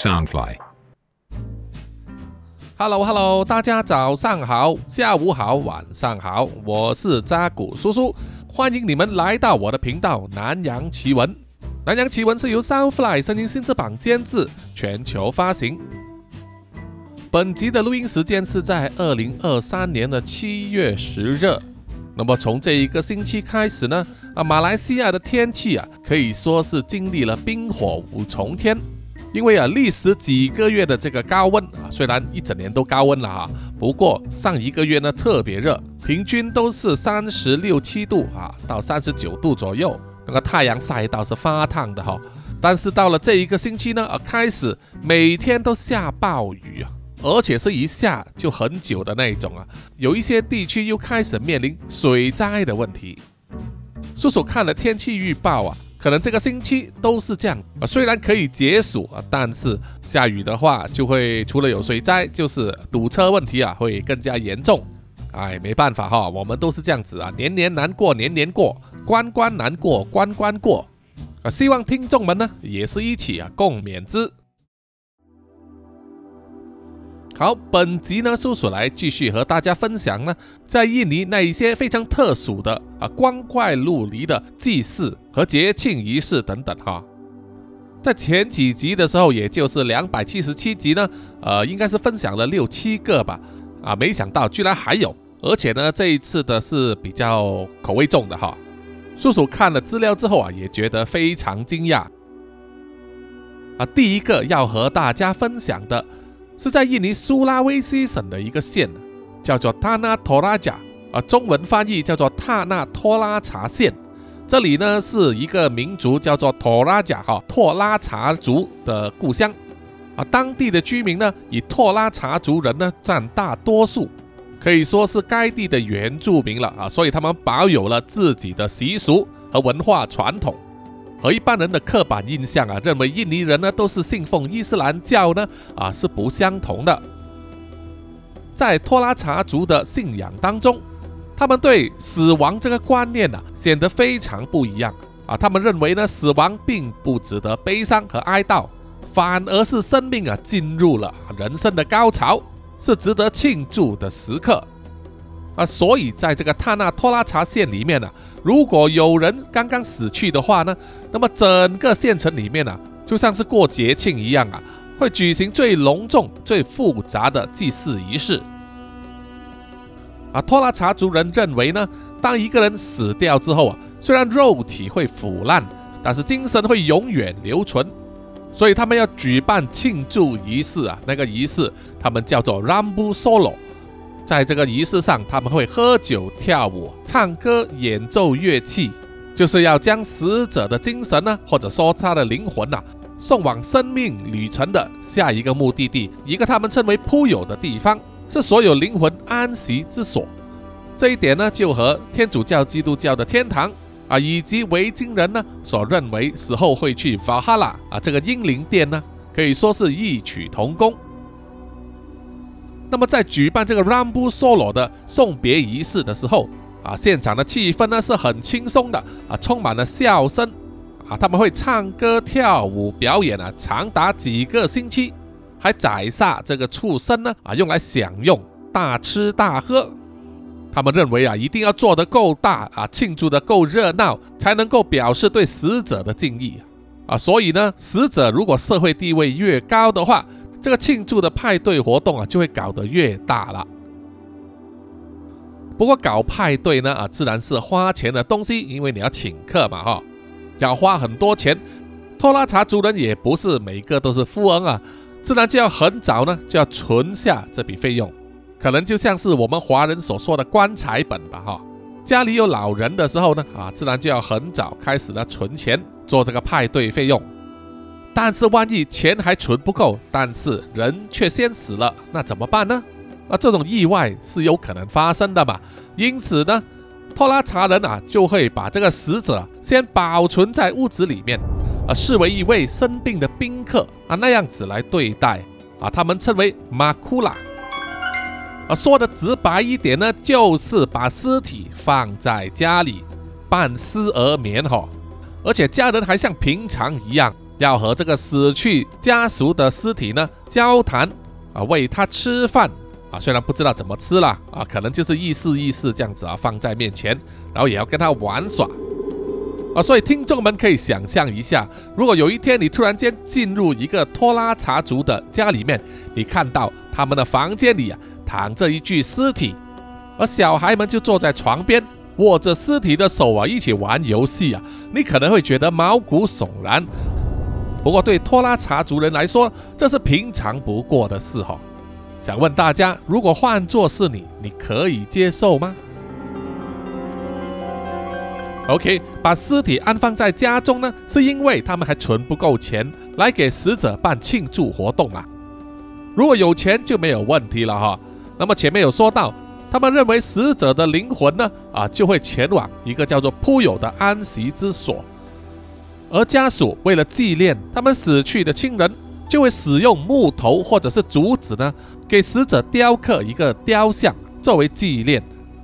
Soundfly。Hello Hello，大家早上好、下午好、晚上好，我是扎古叔叔，欢迎你们来到我的频道南洋奇闻。南洋奇闻是由 Soundfly 声音新翅榜监制，全球发行。本集的录音时间是在二零二三年的七月十日。那么从这一个星期开始呢，啊，马来西亚的天气啊，可以说是经历了冰火五重天。因为啊，历时几个月的这个高温啊，虽然一整年都高温了哈，不过上一个月呢特别热，平均都是三十六七度啊到三十九度左右，那个太阳晒到是发烫的哈。但是到了这一个星期呢，啊，开始每天都下暴雨啊，而且是一下就很久的那一种啊，有一些地区又开始面临水灾的问题。叔叔看了天气预报啊。可能这个星期都是这样啊，虽然可以解暑啊，但是下雨的话就会除了有水灾，就是堵车问题啊，会更加严重。哎，没办法哈，我们都是这样子啊，年年难过年年过，关关难过关关过啊。希望听众们呢也是一起啊共勉之。好，本集呢，叔叔来继续和大家分享呢，在印尼那一些非常特殊的啊光怪陆离的祭祀和节庆仪式等等哈。在前几集的时候，也就是两百七十七集呢，呃，应该是分享了六七个吧，啊，没想到居然还有，而且呢，这一次的是比较口味重的哈。叔叔看了资料之后啊，也觉得非常惊讶。啊，第一个要和大家分享的。是在印尼苏拉威西省的一个县，叫做塔纳托拉贾啊，中文翻译叫做塔纳托拉查县。这里呢是一个民族叫做托拉贾哈托拉查族的故乡啊，当地的居民呢以托拉查族人呢占大多数，可以说是该地的原住民了啊，所以他们保有了自己的习俗和文化传统。和一般人的刻板印象啊，认为印尼人呢都是信奉伊斯兰教呢啊是不相同的。在托拉查族的信仰当中，他们对死亡这个观念呢显得非常不一样啊。他们认为呢死亡并不值得悲伤和哀悼，反而是生命啊进入了人生的高潮，是值得庆祝的时刻。啊，所以在这个塔纳托拉查县里面呢，如果有人刚刚死去的话呢，那么整个县城里面呢，就像是过节庆一样啊，会举行最隆重、最复杂的祭祀仪式。啊，托拉查族人认为呢，当一个人死掉之后啊，虽然肉体会腐烂，但是精神会永远留存，所以他们要举办庆祝仪式啊，那个仪式他们叫做 Rambu Solo。在这个仪式上，他们会喝酒、跳舞、唱歌、演奏乐器，就是要将死者的精神呢，或者说他的灵魂呐，送往生命旅程的下一个目的地，一个他们称为铺有的地方，是所有灵魂安息之所。这一点呢，就和天主教、基督教的天堂啊，以及维京人呢所认为死后会去法哈拉啊这个英灵殿呢，可以说是异曲同工。那么在举办这个 Rambu Solo 的送别仪式的时候，啊，现场的气氛呢是很轻松的啊，充满了笑声啊，他们会唱歌跳舞表演啊，长达几个星期，还宰杀这个畜生呢啊，用来享用，大吃大喝。他们认为啊，一定要做得够大啊，庆祝得够热闹，才能够表示对死者的敬意啊。所以呢，死者如果社会地位越高的话，这个庆祝的派对活动啊，就会搞得越大了。不过搞派对呢，啊，自然是花钱的东西，因为你要请客嘛，哈，要花很多钱。托拉查族人也不是每个都是富翁啊，自然就要很早呢就要存下这笔费用，可能就像是我们华人所说的棺材本吧，哈。家里有老人的时候呢，啊，自然就要很早开始呢存钱做这个派对费用。但是万一钱还存不够，但是人却先死了，那怎么办呢？啊，这种意外是有可能发生的嘛。因此呢，托拉查人啊就会把这个死者先保存在屋子里面，啊，视为一位生病的宾客啊那样子来对待啊，他们称为马库拉。啊，说的直白一点呢，就是把尸体放在家里，半尸而眠哈，而且家人还像平常一样。要和这个死去家属的尸体呢交谈啊，喂他吃饭啊，虽然不知道怎么吃了啊，可能就是意思意思这样子啊，放在面前，然后也要跟他玩耍啊，所以听众们可以想象一下，如果有一天你突然间进入一个拖拉茶族的家里面，你看到他们的房间里啊躺着一具尸体，而小孩们就坐在床边。握着尸体的手啊，一起玩游戏啊，你可能会觉得毛骨悚然。不过对拖拉茶族人来说，这是平常不过的事哈。想问大家，如果换作是你，你可以接受吗？OK，把尸体安放在家中呢，是因为他们还存不够钱来给死者办庆祝活动啊。如果有钱就没有问题了哈。那么前面有说到。他们认为死者的灵魂呢，啊，就会前往一个叫做铺友的安息之所，而家属为了纪念他们死去的亲人，就会使用木头或者是竹子呢，给死者雕刻一个雕像作为纪念，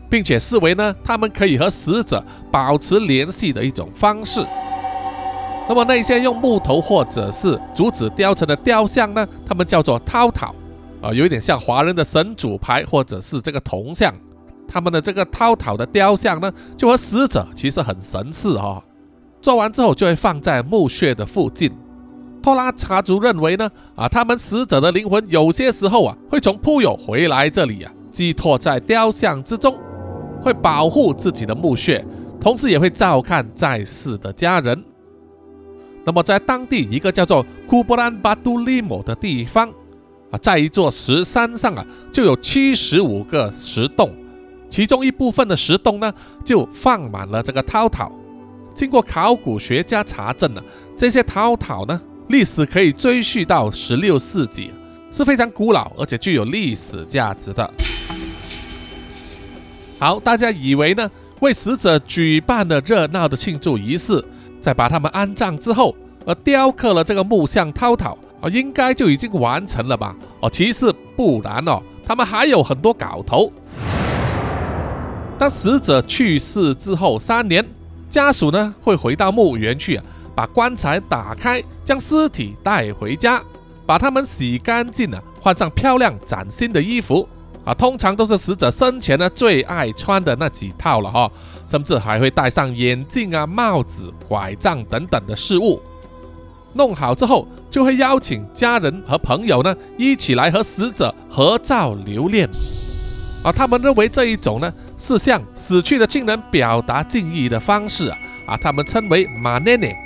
并且视为呢，他们可以和死者保持联系的一种方式。那么那些用木头或者是竹子雕成的雕像呢，他们叫做涛涛。啊，有一点像华人的神主牌或者是这个铜像，他们的这个涛涛的雕像呢，就和死者其实很神似啊。做完之后就会放在墓穴的附近。托拉查族认为呢，啊，他们死者的灵魂有些时候啊，会从铺友回来这里啊，寄托在雕像之中，会保护自己的墓穴，同时也会照看在世的家人。那么在当地一个叫做库布兰巴杜利姆的地方。啊，在一座石山上啊，就有七十五个石洞，其中一部分的石洞呢，就放满了这个涛涛。经过考古学家查证呢，这些陶陶呢，历史可以追溯到十六世纪，是非常古老而且具有历史价值的。好，大家以为呢，为死者举办了热闹的庆祝仪式，在把他们安葬之后，而雕刻了这个木像涛涛。哦，应该就已经完成了吧？哦，其实不然哦，他们还有很多搞头。当死者去世之后三年，家属呢会回到墓园去，把棺材打开，将尸体带回家，把他们洗干净了，换上漂亮崭新的衣服啊，通常都是死者生前呢最爱穿的那几套了哈，甚至还会戴上眼镜啊、帽子、拐杖等等的饰物。弄好之后，就会邀请家人和朋友呢一起来和死者合照留念，而他们认为这一种呢是向死去的亲人表达敬意的方式啊，啊，他们称为马内内。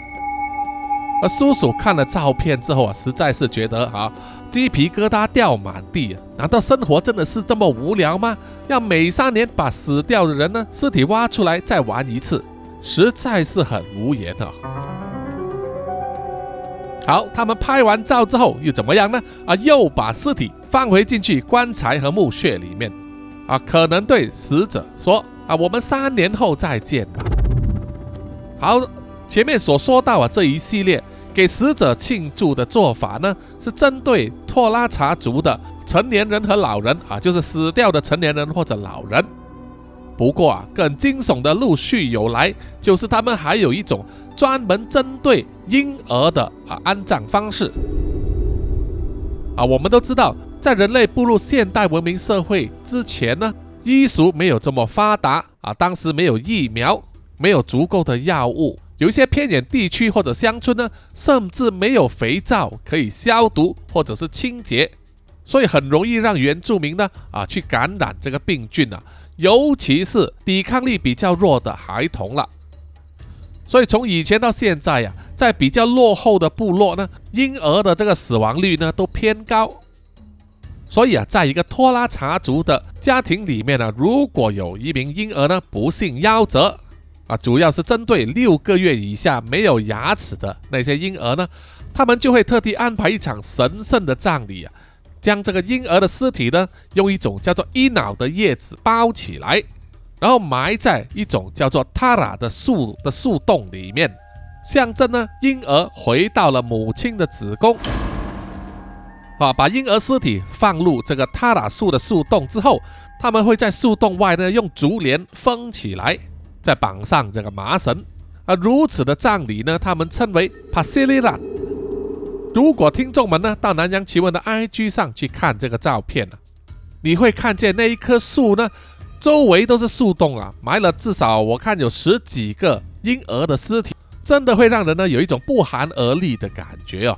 而叔叔看了照片之后啊，实在是觉得啊鸡皮疙瘩掉满地啊！难道生活真的是这么无聊吗？要每三年把死掉的人呢尸体挖出来再玩一次，实在是很无言啊！好，他们拍完照之后又怎么样呢？啊，又把尸体放回进去棺材和墓穴里面，啊，可能对死者说啊，我们三年后再见吧。好，前面所说到啊，这一系列给死者庆祝的做法呢，是针对托拉查族的成年人和老人啊，就是死掉的成年人或者老人。不过啊，更惊悚的陆续有来，就是他们还有一种专门针对婴儿的啊安葬方式。啊，我们都知道，在人类步入现代文明社会之前呢，医术没有这么发达啊，当时没有疫苗，没有足够的药物，有一些偏远地区或者乡村呢，甚至没有肥皂可以消毒或者是清洁，所以很容易让原住民呢啊去感染这个病菌啊。尤其是抵抗力比较弱的孩童了，所以从以前到现在呀，在比较落后的部落呢，婴儿的这个死亡率呢都偏高。所以啊，在一个托拉查族的家庭里面呢，如果有一名婴儿呢不幸夭折啊，主要是针对六个月以下没有牙齿的那些婴儿呢，他们就会特地安排一场神圣的葬礼啊。将这个婴儿的尸体呢，用一种叫做伊脑的叶子包起来，然后埋在一种叫做塔拉的树的树洞里面，象征呢婴儿回到了母亲的子宫。啊，把婴儿尸体放入这个塔拉树的树洞之后，他们会在树洞外呢用竹帘封起来，再绑上这个麻绳。啊如此的葬礼呢，他们称为帕西里拉。如果听众们呢到南洋奇闻的 IG 上去看这个照片呢，你会看见那一棵树呢，周围都是树洞啊，埋了至少我看有十几个婴儿的尸体，真的会让人呢有一种不寒而栗的感觉哦。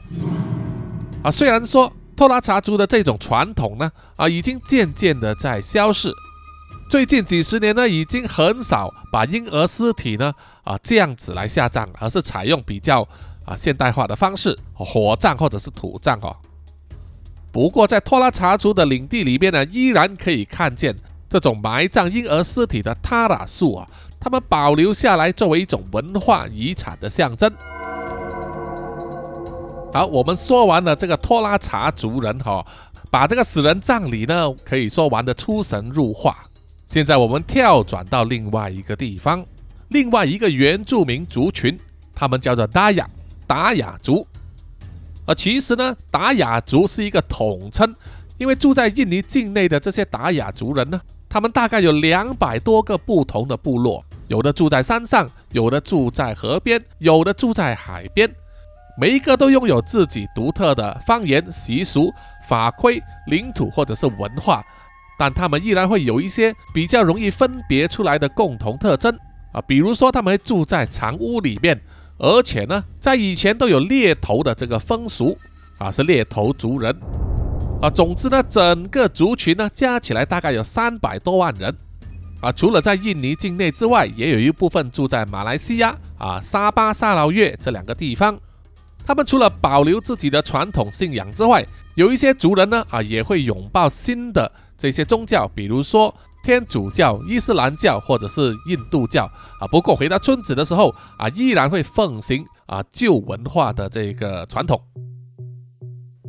啊，虽然说托拉查族的这种传统呢，啊已经渐渐的在消逝，最近几十年呢，已经很少把婴儿尸体呢啊这样子来下葬，而是采用比较。啊，现代化的方式，火葬或者是土葬哦。不过在托拉查族的领地里面呢，依然可以看见这种埋葬婴儿尸体的塔拉树啊，他们保留下来作为一种文化遗产的象征。好，我们说完了这个托拉查族人哈，把这个死人葬礼呢，可以说玩得出神入化。现在我们跳转到另外一个地方，另外一个原住民族群，他们叫做达雅。达雅族，而其实呢，达雅族是一个统称，因为住在印尼境内的这些达雅族人呢，他们大概有两百多个不同的部落，有的住在山上，有的住在河边，有的住在海边，每一个都拥有自己独特的方言、习俗、法规、领土或者是文化，但他们依然会有一些比较容易分别出来的共同特征啊，比如说他们住在长屋里面。而且呢，在以前都有猎头的这个风俗啊，是猎头族人啊。总之呢，整个族群呢加起来大概有三百多万人啊。除了在印尼境内之外，也有一部分住在马来西亚啊、沙巴、沙劳越这两个地方。他们除了保留自己的传统信仰之外，有一些族人呢啊也会拥抱新的这些宗教，比如说。天主教、伊斯兰教或者是印度教啊，不过回到村子的时候啊，依然会奉行啊旧文化的这个传统。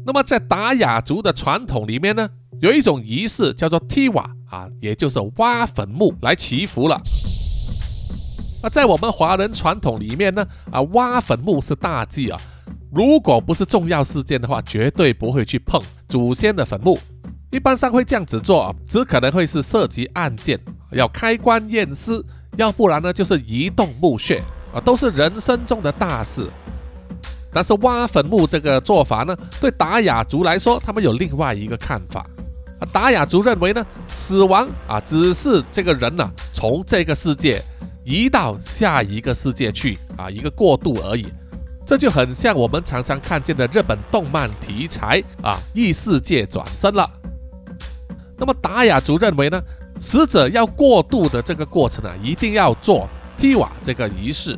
那么在达雅族的传统里面呢，有一种仪式叫做踢瓦啊，也就是挖坟墓来祈福了。那在我们华人传统里面呢，啊挖坟墓是大忌啊，如果不是重要事件的话，绝对不会去碰祖先的坟墓。一般上会这样子做，只可能会是涉及案件，要开棺验尸，要不然呢就是移动墓穴啊，都是人生中的大事。但是挖坟墓这个做法呢，对达雅族来说，他们有另外一个看法啊。达雅族认为呢，死亡啊只是这个人呢从这个世界移到下一个世界去啊一个过渡而已，这就很像我们常常看见的日本动漫题材啊异世界转生了。那么达雅族认为呢，死者要过渡的这个过程啊，一定要做踢瓦这个仪式，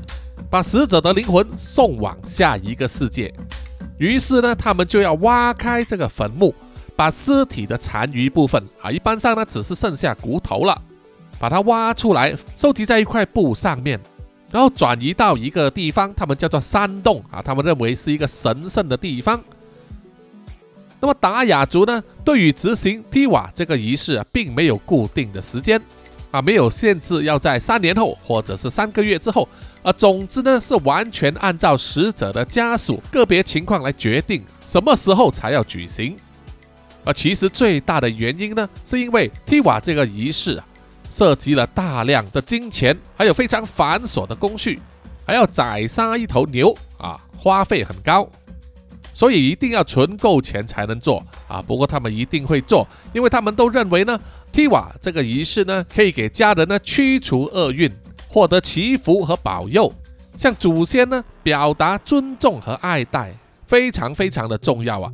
把死者的灵魂送往下一个世界。于是呢，他们就要挖开这个坟墓，把尸体的残余部分啊，一般上呢只是剩下骨头了，把它挖出来，收集在一块布上面，然后转移到一个地方，他们叫做山洞啊，他们认为是一个神圣的地方。那么达雅族呢，对于执行提瓦这个仪式啊，并没有固定的时间啊，没有限制要在三年后或者是三个月之后啊。总之呢，是完全按照死者的家属个别情况来决定什么时候才要举行。而其实最大的原因呢，是因为提瓦这个仪式啊，涉及了大量的金钱，还有非常繁琐的工序，还要宰杀一头牛啊，花费很高。所以一定要存够钱才能做啊！不过他们一定会做，因为他们都认为呢，踢瓦这个仪式呢，可以给家人呢驱除厄运，获得祈福和保佑，向祖先呢表达尊重和爱戴，非常非常的重要啊！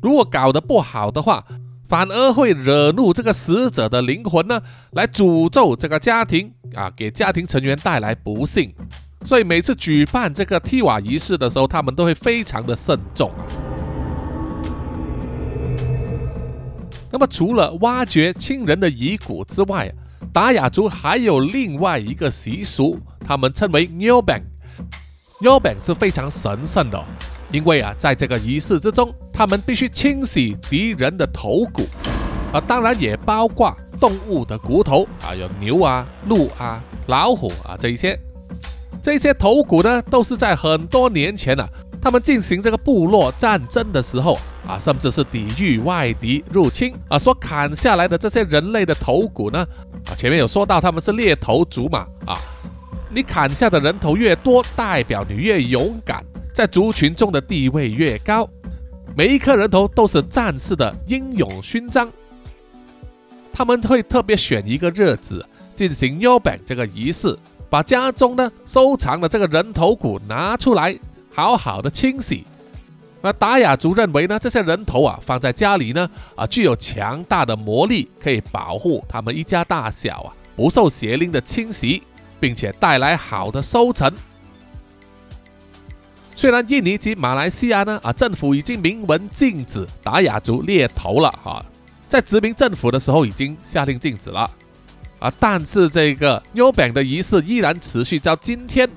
如果搞得不好的话，反而会惹怒这个死者的灵魂呢，来诅咒这个家庭啊，给家庭成员带来不幸。所以每次举办这个踢瓦仪式的时候，他们都会非常的慎重啊。那么除了挖掘亲人的遗骨之外，达雅族还有另外一个习俗，他们称为 New Bang。New Bang 是非常神圣的，因为啊，在这个仪式之中，他们必须清洗敌人的头骨，啊，当然也包括动物的骨头啊，有牛啊、鹿啊、老虎啊这一些。这些头骨呢，都是在很多年前啊，他们进行这个部落战争的时候啊，甚至是抵御外敌入侵啊，所砍下来的这些人类的头骨呢，啊，前面有说到他们是猎头族嘛，啊，你砍下的人头越多，代表你越勇敢，在族群中的地位越高，每一颗人头都是战士的英勇勋章。他们会特别选一个日子进行 y o b a n 这个仪式，把家中呢收藏的这个人头骨拿出来，好好的清洗。那达雅族认为呢，这些人头啊放在家里呢啊具有强大的魔力，可以保护他们一家大小啊不受邪灵的侵袭，并且带来好的收成。虽然印尼及马来西亚呢啊政府已经明文禁止达雅族猎头了哈，在殖民政府的时候已经下令禁止了啊，但是这个 New Bank 的仪式依然持续到今天，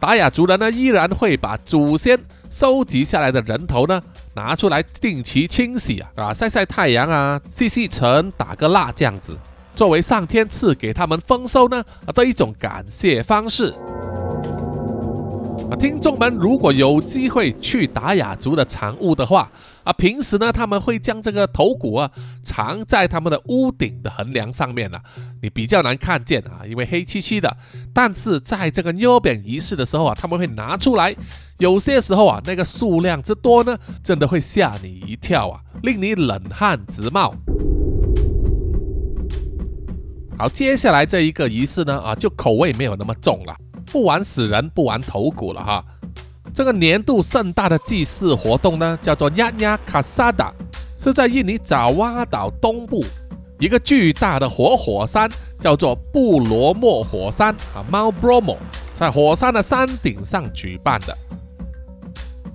达雅族人呢依然会把祖先。收集下来的人头呢，拿出来定期清洗啊，啊晒晒太阳啊，吸吸尘，打个蜡这样子，作为上天赐给他们丰收呢的一种感谢方式。啊，听众们，如果有机会去达雅族的藏屋的话，啊，平时呢他们会将这个头骨啊藏在他们的屋顶的横梁上面啊，你比较难看见啊，因为黑漆漆的。但是在这个妞扁仪式的时候啊，他们会拿出来，有些时候啊，那个数量之多呢，真的会吓你一跳啊，令你冷汗直冒。好，接下来这一个仪式呢，啊，就口味没有那么重了。不玩死人，不玩头骨了哈。这个年度盛大的祭祀活动呢，叫做亚亚卡萨达，是在印尼爪哇岛东部一个巨大的活火山，叫做布罗莫火山啊 m o Bromo，在火山的山顶上举办的。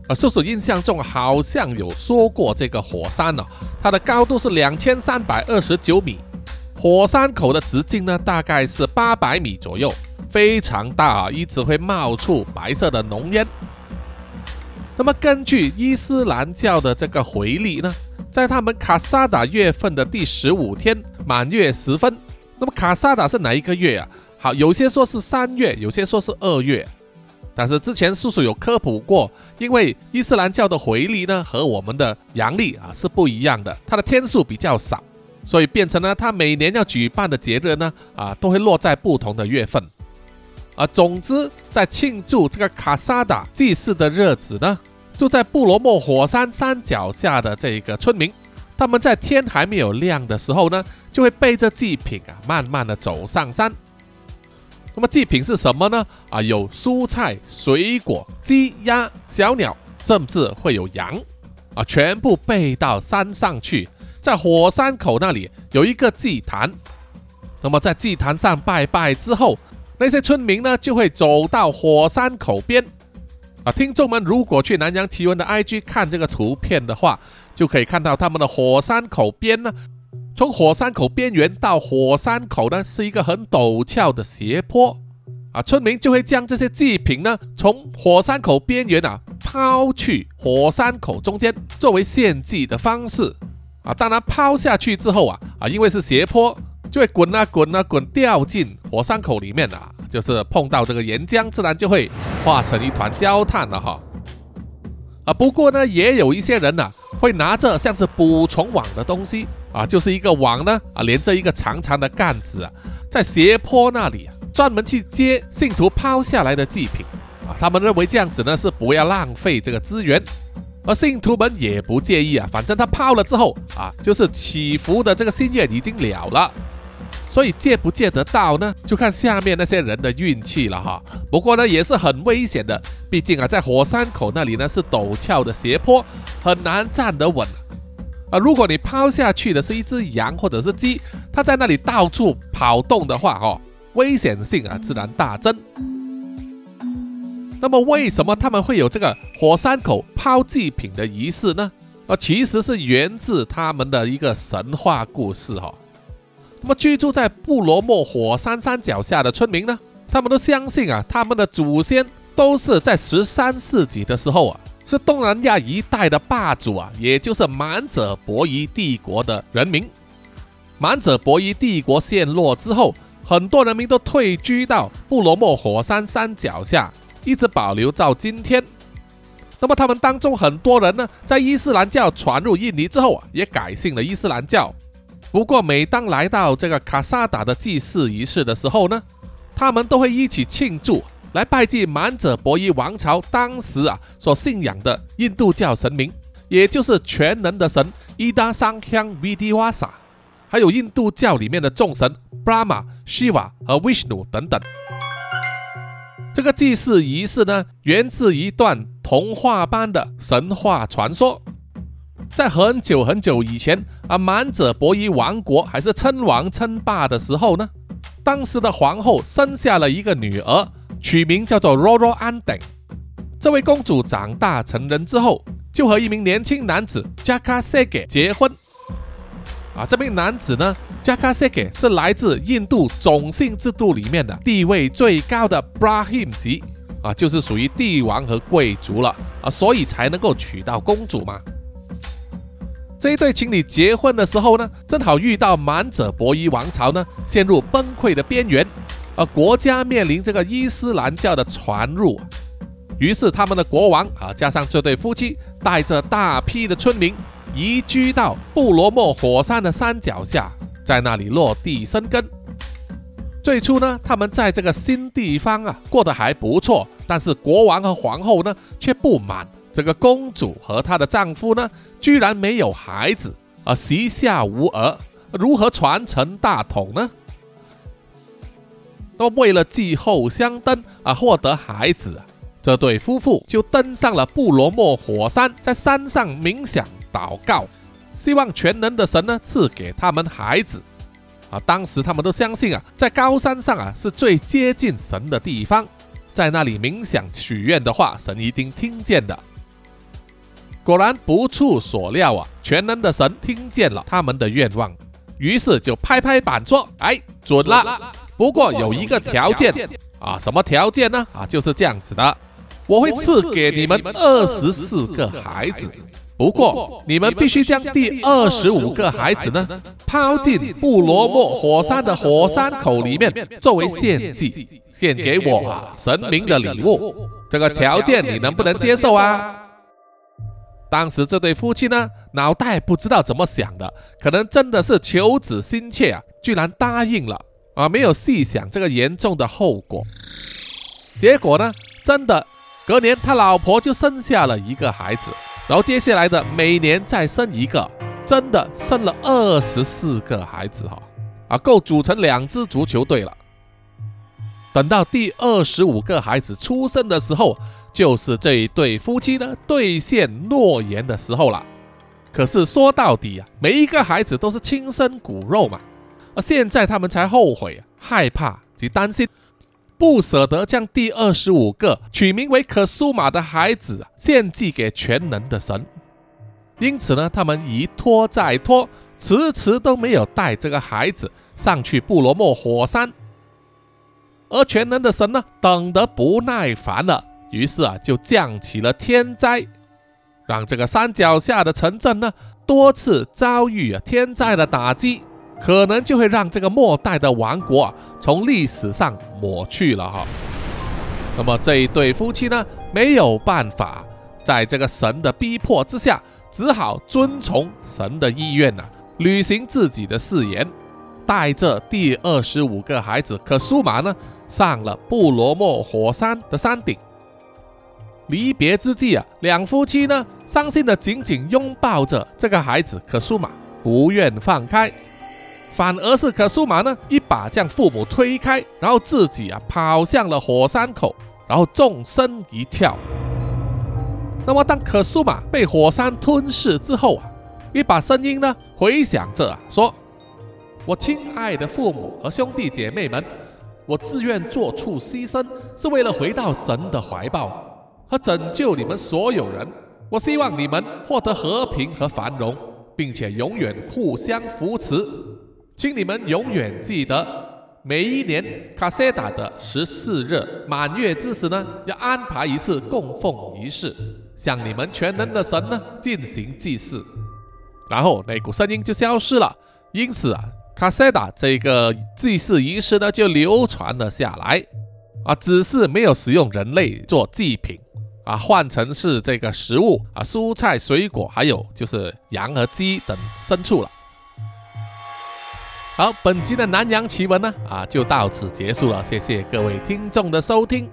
啊，叔叔印象中好像有说过这个火山呢，它的高度是两千三百二十九米，火山口的直径呢大概是八百米左右。非常大啊，一直会冒出白色的浓烟。那么根据伊斯兰教的这个回历呢，在他们卡萨达月份的第十五天满月时分，那么卡萨达是哪一个月啊？好，有些说是三月，有些说是二月。但是之前叔叔有科普过，因为伊斯兰教的回历呢和我们的阳历啊是不一样的，它的天数比较少，所以变成了它每年要举办的节日呢啊都会落在不同的月份。啊，总之，在庆祝这个卡萨达祭祀的日子呢，住在布罗莫火山山脚下的这个村民，他们在天还没有亮的时候呢，就会背着祭品啊，慢慢的走上山。那么祭品是什么呢？啊，有蔬菜、水果、鸡、鸭、小鸟，甚至会有羊，啊，全部背到山上去，在火山口那里有一个祭坛。那么在祭坛上拜拜之后。那些村民呢，就会走到火山口边啊。听众们，如果去南洋奇闻的 IG 看这个图片的话，就可以看到他们的火山口边呢，从火山口边缘到火山口呢，是一个很陡峭的斜坡啊。村民就会将这些祭品呢，从火山口边缘啊抛去火山口中间，作为献祭的方式啊。当然，抛下去之后啊啊，因为是斜坡。就会滚啊滚啊滚，掉进火山口里面啊，就是碰到这个岩浆，自然就会化成一团焦炭了哈。啊，不过呢，也有一些人呢，会拿着像是捕虫网的东西啊，就是一个网呢啊，连着一个长长的杆子啊，在斜坡那里专门去接信徒抛下来的祭品啊。他们认为这样子呢是不要浪费这个资源，而信徒们也不介意啊，反正他抛了之后啊，就是祈福的这个心愿已经了了。所以借不借得到呢？就看下面那些人的运气了哈。不过呢，也是很危险的，毕竟啊，在火山口那里呢是陡峭的斜坡，很难站得稳啊。如果你抛下去的是一只羊或者是鸡，它在那里到处跑动的话，哦，危险性啊自然大增。那么为什么他们会有这个火山口抛祭品的仪式呢？啊，其实是源自他们的一个神话故事哈。那么居住在布罗莫火山山脚下的村民呢，他们都相信啊，他们的祖先都是在十三世纪的时候啊，是东南亚一带的霸主啊，也就是满者伯夷帝国的人民。满者伯夷帝国陷落之后，很多人民都退居到布罗莫火山山脚下，一直保留到今天。那么他们当中很多人呢，在伊斯兰教传入印尼之后啊，也改信了伊斯兰教。不过，每当来到这个卡萨达的祭祀仪式的时候呢，他们都会一起庆祝来拜祭满者伯夷王朝当时啊所信仰的印度教神明，也就是全能的神伊达桑香 Vidivasa，还有印度教里面的众神 Brahma、Shiva 和 Vishnu 等等。这个祭祀仪式呢，源自一段童话般的神话传说。在很久很久以前啊，满者伯夷王国还是称王称霸的时候呢，当时的皇后生下了一个女儿，取名叫做 Roro a n d e n 这位公主长大成人之后，就和一名年轻男子 Jaka Sege 结婚。啊，这名男子呢，Jaka Sege 是来自印度种姓制度里面的地位最高的 Brahmin 级，啊，就是属于帝王和贵族了啊，所以才能够娶到公主嘛。这一对情侣结婚的时候呢，正好遇到满者伯夷王朝呢陷入崩溃的边缘，而国家面临这个伊斯兰教的传入，于是他们的国王啊，加上这对夫妻，带着大批的村民。移居到布罗莫火山的山脚下，在那里落地生根。最初呢，他们在这个新地方啊过得还不错，但是国王和皇后呢却不满这个公主和她的丈夫呢居然没有孩子，而膝下无儿，如何传承大统呢？那么为了继后香灯而获得孩子，这对夫妇就登上了布罗莫火山，在山上冥想。祷告，希望全能的神呢赐给他们孩子啊！当时他们都相信啊，在高山上啊是最接近神的地方，在那里冥想许愿的话，神一定听见的。果然不出所料啊，全能的神听见了他们的愿望，于是就拍拍板说：“哎，准了！不过有一个条件啊，什么条件呢？啊，就是这样子的，我会赐给你们二十四个孩子。”不过，你们必须将第二十五个孩子呢抛进布罗莫火山的火山口里面，作为献祭，献给我啊神明的礼物。这个条件你能不能接受啊？当时这对夫妻呢，脑袋不知道怎么想的，可能真的是求子心切啊，居然答应了啊，没有细想这个严重的后果。结果呢，真的隔年他老婆就生下了一个孩子。然后接下来的每年再生一个，真的生了二十四个孩子哈，啊，够组成两支足球队了。等到第二十五个孩子出生的时候，就是这一对夫妻呢兑现诺言的时候了。可是说到底啊，每一个孩子都是亲生骨肉嘛，而现在他们才后悔、害怕及担心。不舍得将第二十五个取名为可苏玛的孩子献祭给全能的神，因此呢，他们一拖再拖，迟迟都没有带这个孩子上去布罗莫火山。而全能的神呢，等得不耐烦了，于是啊，就降起了天灾，让这个山脚下的城镇呢，多次遭遇天灾的打击。可能就会让这个末代的王国啊从历史上抹去了哈。那么这一对夫妻呢没有办法，在这个神的逼迫之下，只好遵从神的意愿呐，履行自己的誓言，带着第二十五个孩子可苏玛呢上了布罗莫火山的山顶。离别之际啊，两夫妻呢伤心的紧紧拥抱着这个孩子可苏玛，不愿放开。反而是可苏玛呢，一把将父母推开，然后自己啊跑向了火山口，然后纵身一跳。那么当可苏玛被火山吞噬之后啊，一把声音呢回响着啊，说：“我亲爱的父母和兄弟姐妹们，我自愿做出牺牲，是为了回到神的怀抱和拯救你们所有人。我希望你们获得和平和繁荣，并且永远互相扶持。”请你们永远记得，每一年卡塞达的十四日满月之时呢，要安排一次供奉仪式，向你们全能的神呢进行祭祀。然后那股声音就消失了。因此啊，卡塞达这个祭祀仪式呢就流传了下来。啊，只是没有使用人类做祭品，啊，换成是这个食物啊，蔬菜、水果，还有就是羊和鸡等牲畜了。好，本集的南洋奇闻呢，啊，就到此结束了。谢谢各位听众的收听，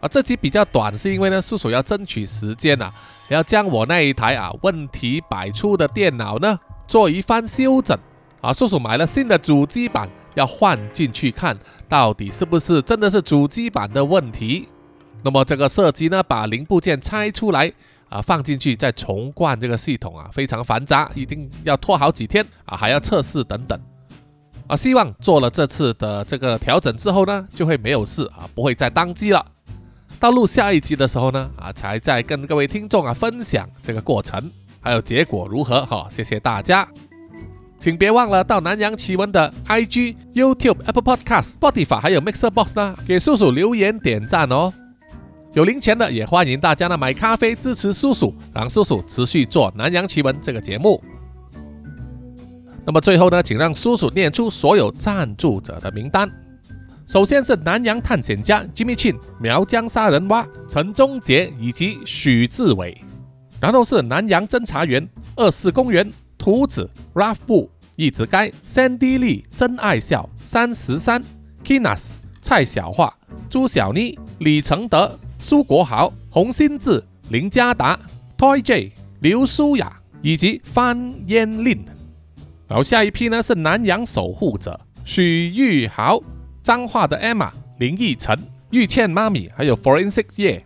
啊，这集比较短，是因为呢，叔叔要争取时间啊，要将我那一台啊问题百出的电脑呢做一番修整啊。叔叔买了新的主机板，要换进去看，到底是不是真的是主机板的问题。那么这个设计呢，把零部件拆出来啊，放进去再重灌这个系统啊，非常繁杂，一定要拖好几天啊，还要测试等等啊。希望做了这次的这个调整之后呢，就会没有事啊，不会再宕机了。到录下一集的时候呢，啊，才再跟各位听众啊分享这个过程，还有结果如何哈。谢谢大家，请别忘了到南洋奇闻的 IG、YouTube、Apple Podcast、Spotify 还有 Mixer Box 呢，给叔叔留言点赞哦。有零钱的也欢迎大家呢买咖啡支持叔叔，让叔叔持续做南洋奇闻这个节目。那么最后呢，请让叔叔念出所有赞助者的名单。首先是南洋探险家 Jimmy Chin、苗疆杀人蛙陈忠杰以及许志伟，然后是南洋侦查员二四公园图子 Ralph 布一直该 Sandy Lee 真爱笑三十三 Kinas 蔡小桦朱小妮李承德苏国豪洪新志林家达 Toy J 刘舒雅以及范嫣令，然后下一批呢是南洋守护者许玉豪。脏话的 Emma、林奕晨、玉倩妈咪，还有 Forensic 叶，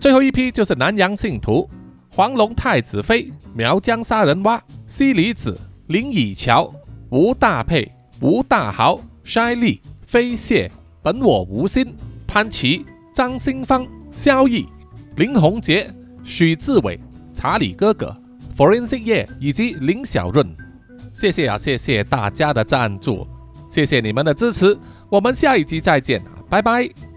最后一批就是南洋信徒黄龙太子妃、苗疆杀人蛙、西里子、林以乔、吴大佩、吴大豪、筛利、飞蟹、本我无心、潘琪、张新芳、萧毅、林宏杰、许志伟、查理哥哥、Forensic 叶以及林小润，谢谢啊，谢谢大家的赞助。谢谢你们的支持，我们下一集再见，拜拜。